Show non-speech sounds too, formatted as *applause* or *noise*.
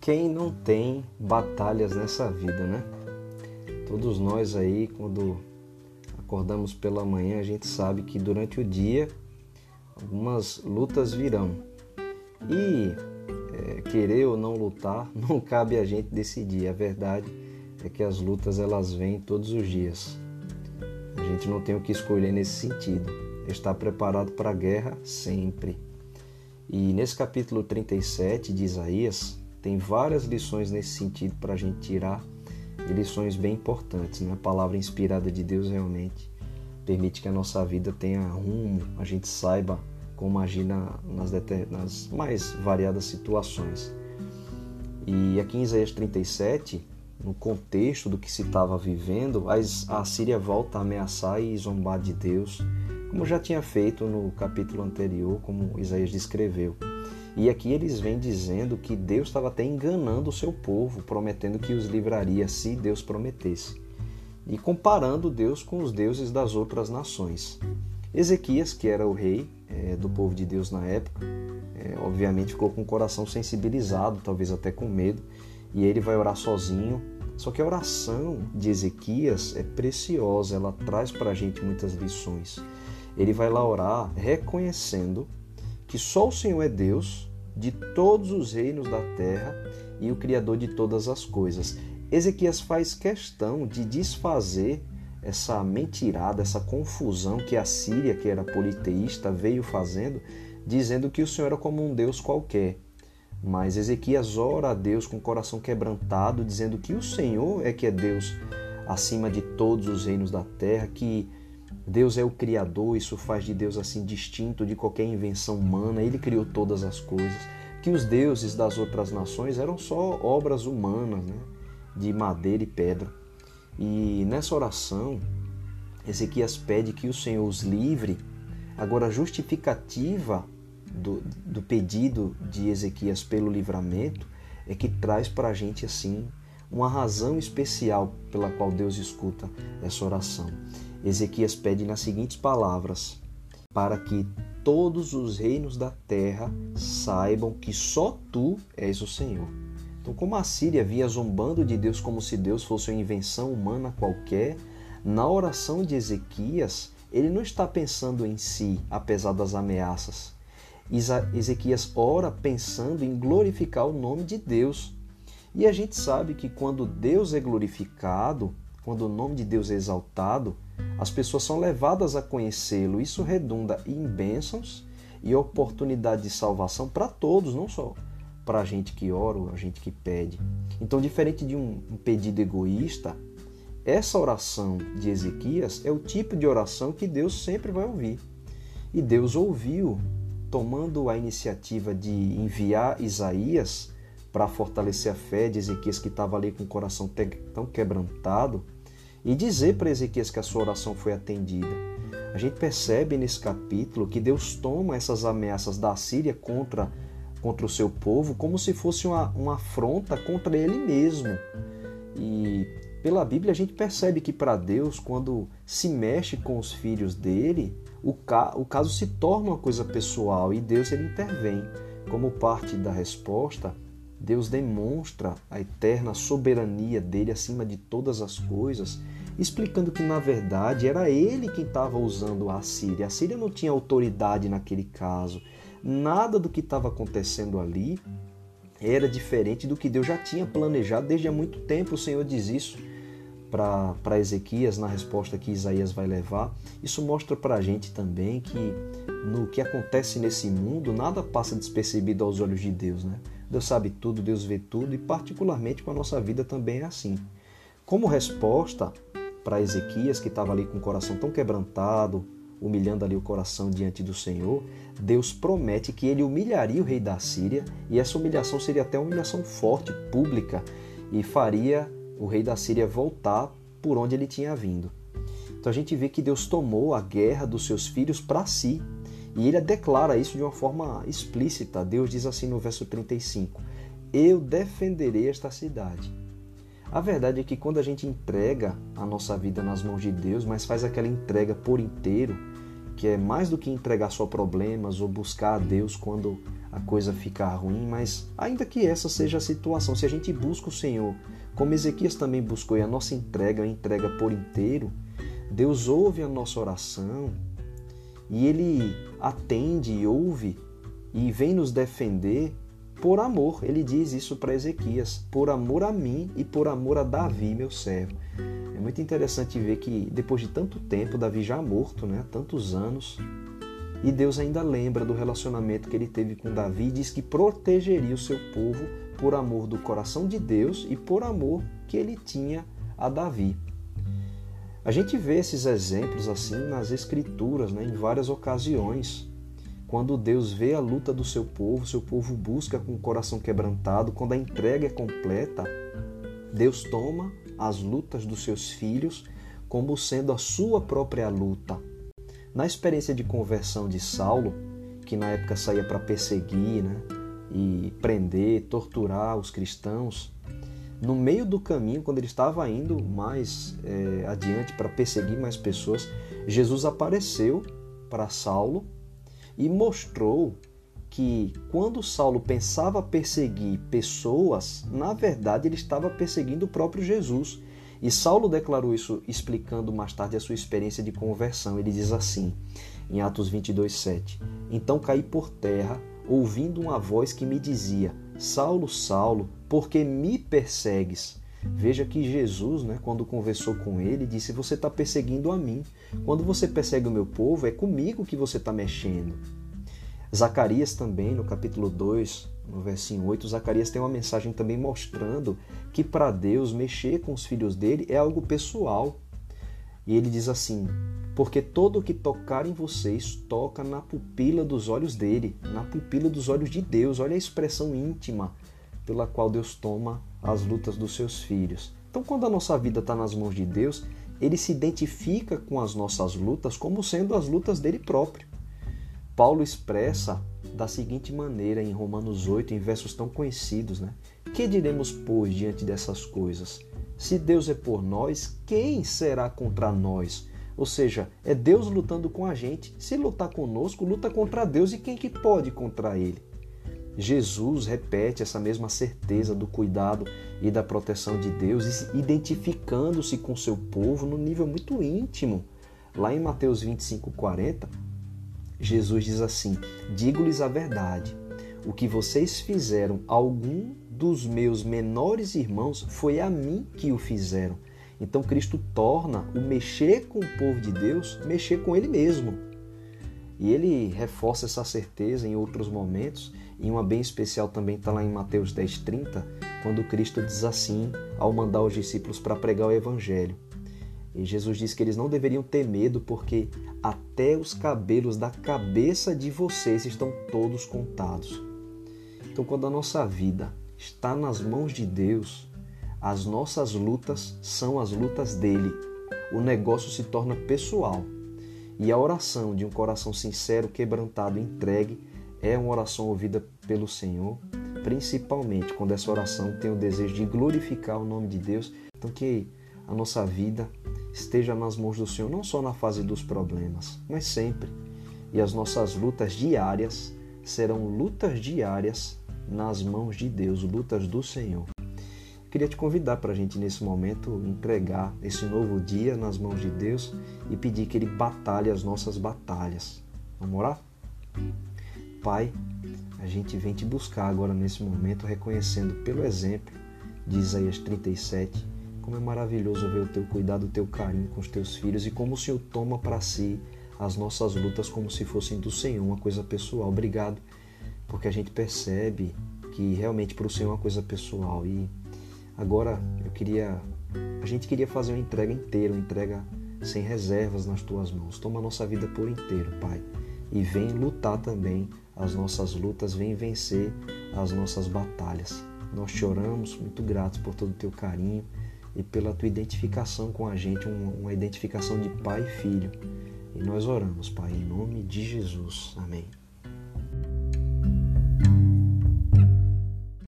Quem não tem batalhas nessa vida, né? Todos nós aí, quando acordamos pela manhã, a gente sabe que durante o dia algumas lutas virão. E é, querer ou não lutar, *laughs* não cabe a gente decidir. A verdade é que as lutas elas vêm todos os dias. A gente não tem o que escolher nesse sentido. Estar preparado para a guerra sempre. E nesse capítulo 37 de Isaías, tem várias lições nesse sentido para a gente tirar e lições bem importantes. Né? A palavra inspirada de Deus realmente permite que a nossa vida tenha rumo, a gente saiba como agir na, nas, nas mais variadas situações. E aqui em Isaías 37, no contexto do que se estava vivendo, a Síria volta a ameaçar e zombar de Deus, como já tinha feito no capítulo anterior, como Isaías descreveu. E aqui eles vêm dizendo que Deus estava até enganando o seu povo, prometendo que os livraria se Deus prometesse. E comparando Deus com os deuses das outras nações. Ezequias, que era o rei é, do povo de Deus na época, é, obviamente ficou com o coração sensibilizado, talvez até com medo, e ele vai orar sozinho. Só que a oração de Ezequias é preciosa, ela traz para a gente muitas lições. Ele vai lá orar reconhecendo que só o Senhor é Deus de todos os reinos da terra e o Criador de todas as coisas. Ezequias faz questão de desfazer essa mentirada, essa confusão que a Síria, que era politeísta, veio fazendo, dizendo que o Senhor era como um Deus qualquer. Mas Ezequias ora a Deus com o coração quebrantado, dizendo que o Senhor é que é Deus acima de todos os reinos da terra, que Deus é o Criador, isso faz de Deus assim distinto de qualquer invenção humana, ele criou todas as coisas, que os deuses das outras nações eram só obras humanas, né? de madeira e pedra. E nessa oração, Ezequias pede que o Senhor os livre. Agora, a justificativa do, do pedido de Ezequias pelo livramento é que traz para a gente assim uma razão especial pela qual Deus escuta essa oração. Ezequias pede nas seguintes palavras: para que todos os reinos da terra saibam que só tu és o Senhor. Então, como a Síria via zombando de Deus como se Deus fosse uma invenção humana qualquer, na oração de Ezequias, ele não está pensando em si, apesar das ameaças. Ezequias ora pensando em glorificar o nome de Deus. E a gente sabe que quando Deus é glorificado, quando o nome de Deus é exaltado, as pessoas são levadas a conhecê-lo. Isso redunda em bênçãos e oportunidade de salvação para todos, não só para a gente que ora ou a gente que pede. Então, diferente de um, pedido egoísta, essa oração de Ezequias é o tipo de oração que Deus sempre vai ouvir. E Deus ouviu, tomando a iniciativa de enviar Isaías para fortalecer a fé de Ezequias, que estava ali com o coração tão quebrantado, e dizer para Ezequias que a sua oração foi atendida. A gente percebe nesse capítulo que Deus toma essas ameaças da Síria contra contra o seu povo como se fosse uma, uma afronta contra ele mesmo. E pela Bíblia a gente percebe que para Deus, quando se mexe com os filhos dele, o, ca o caso se torna uma coisa pessoal e Deus ele intervém. Como parte da resposta, Deus demonstra a eterna soberania dele acima de todas as coisas, explicando que na verdade era ele quem estava usando a Síria. A Síria não tinha autoridade naquele caso. Nada do que estava acontecendo ali era diferente do que Deus já tinha planejado desde há muito tempo. O Senhor diz isso para Ezequias na resposta que Isaías vai levar. Isso mostra para a gente também que no que acontece nesse mundo, nada passa despercebido aos olhos de Deus. Né? Deus sabe tudo, Deus vê tudo e, particularmente, com a nossa vida também é assim. Como resposta para Ezequias, que estava ali com o coração tão quebrantado, humilhando ali o coração diante do Senhor, Deus promete que ele humilharia o rei da Síria e essa humilhação seria até uma humilhação forte, pública, e faria o rei da Síria voltar por onde ele tinha vindo. Então a gente vê que Deus tomou a guerra dos seus filhos para si e ele declara isso de uma forma explícita. Deus diz assim no verso 35: Eu defenderei esta cidade. A verdade é que quando a gente entrega a nossa vida nas mãos de Deus, mas faz aquela entrega por inteiro, que é mais do que entregar só problemas ou buscar a Deus quando a coisa ficar ruim, mas ainda que essa seja a situação, se a gente busca o Senhor, como Ezequias também buscou, e a nossa entrega uma entrega por inteiro, Deus ouve a nossa oração e Ele atende e ouve e vem nos defender por amor. Ele diz isso para Ezequias: por amor a mim e por amor a Davi, meu servo. É muito interessante ver que depois de tanto tempo, Davi já morto, né, tantos anos, e Deus ainda lembra do relacionamento que ele teve com Davi e diz que protegeria o seu povo por amor do coração de Deus e por amor que ele tinha a Davi. A gente vê esses exemplos assim nas Escrituras, né, em várias ocasiões. Quando Deus vê a luta do seu povo, seu povo busca com o coração quebrantado, quando a entrega é completa, Deus toma as lutas dos seus filhos como sendo a sua própria luta. Na experiência de conversão de Saulo, que na época saía para perseguir né, e prender, torturar os cristãos, no meio do caminho, quando ele estava indo mais é, adiante para perseguir mais pessoas, Jesus apareceu para Saulo e mostrou que quando Saulo pensava perseguir pessoas, na verdade ele estava perseguindo o próprio Jesus. E Saulo declarou isso explicando mais tarde a sua experiência de conversão. Ele diz assim, em Atos 22:7: Então caí por terra, ouvindo uma voz que me dizia: Saulo, Saulo, por que me persegues? Veja que Jesus, né, quando conversou com ele, disse: Você está perseguindo a mim. Quando você persegue o meu povo, é comigo que você está mexendo. Zacarias também, no capítulo 2, no versinho 8, Zacarias tem uma mensagem também mostrando que para Deus mexer com os filhos dele é algo pessoal. E ele diz assim: Porque todo o que tocar em vocês toca na pupila dos olhos dele, na pupila dos olhos de Deus. Olha a expressão íntima pela qual Deus toma as lutas dos seus filhos. Então, quando a nossa vida está nas mãos de Deus, ele se identifica com as nossas lutas como sendo as lutas dele próprio. Paulo expressa da seguinte maneira em Romanos 8, em versos tão conhecidos, né? Que diremos, pois, diante dessas coisas? Se Deus é por nós, quem será contra nós? Ou seja, é Deus lutando com a gente. Se lutar conosco, luta contra Deus e quem que pode contra ele? Jesus repete essa mesma certeza do cuidado e da proteção de Deus, identificando-se com seu povo no nível muito íntimo. Lá em Mateus 25, 40, Jesus diz assim: Digo-lhes a verdade, o que vocês fizeram a algum dos meus menores irmãos foi a mim que o fizeram. Então Cristo torna o mexer com o povo de Deus mexer com ele mesmo. E ele reforça essa certeza em outros momentos e uma bem especial também está lá em Mateus 10,30, quando Cristo diz assim, ao mandar os discípulos para pregar o Evangelho. E Jesus diz que eles não deveriam ter medo, porque até os cabelos da cabeça de vocês estão todos contados. Então, quando a nossa vida está nas mãos de Deus, as nossas lutas são as lutas dele. O negócio se torna pessoal. E a oração de um coração sincero, quebrantado, entregue, é uma oração ouvida pelo Senhor, principalmente quando essa oração tem o desejo de glorificar o nome de Deus. Então, que a nossa vida esteja nas mãos do Senhor, não só na fase dos problemas, mas sempre. E as nossas lutas diárias serão lutas diárias nas mãos de Deus, lutas do Senhor. Queria te convidar para a gente, nesse momento, entregar esse novo dia nas mãos de Deus e pedir que Ele batalhe as nossas batalhas. Vamos orar? Pai, a gente vem te buscar agora nesse momento, reconhecendo pelo exemplo de Isaías 37, como é maravilhoso ver o teu cuidado, o teu carinho com os teus filhos e como o Senhor toma para si as nossas lutas como se fossem do Senhor, uma coisa pessoal. Obrigado, porque a gente percebe que realmente para o Senhor é uma coisa pessoal. E agora eu queria, a gente queria fazer uma entrega inteira, uma entrega sem reservas nas tuas mãos. Toma a nossa vida por inteiro, Pai, e vem lutar também as nossas lutas, vem vencer as nossas batalhas. Nós choramos, muito gratos por todo o teu carinho e pela tua identificação com a gente, uma identificação de pai e filho. E nós oramos, Pai, em nome de Jesus. Amém.